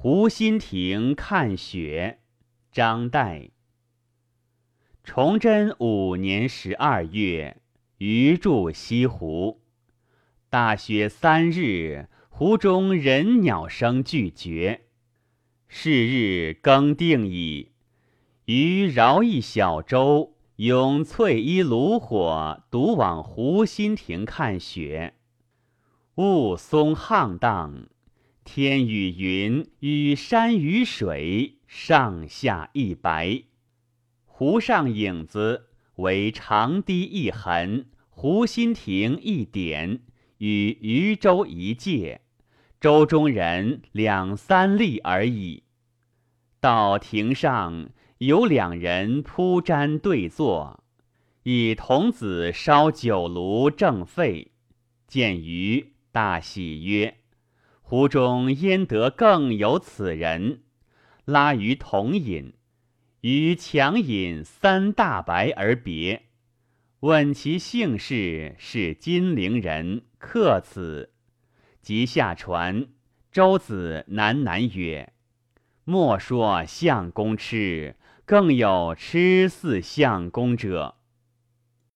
湖心亭看雪，张岱。崇祯五年十二月，余住西湖。大雪三日，湖中人鸟声俱绝。是日更定矣，余饶一小舟，拥翠衣炉火，独往湖心亭看雪。雾凇沆荡，天与云与山与水上下一白。湖上影子为长堤一痕，湖心亭一点，与渔舟一芥，舟中人两三粒而已。到亭上有两人铺毡对坐，以童子烧酒炉正沸，见鱼。大喜曰：“湖中焉得更有此人？”拉于同饮，于强饮三大白而别。问其姓氏，是金陵人，客此。即下船，舟子喃喃曰：“莫说相公痴，更有痴似相公者。”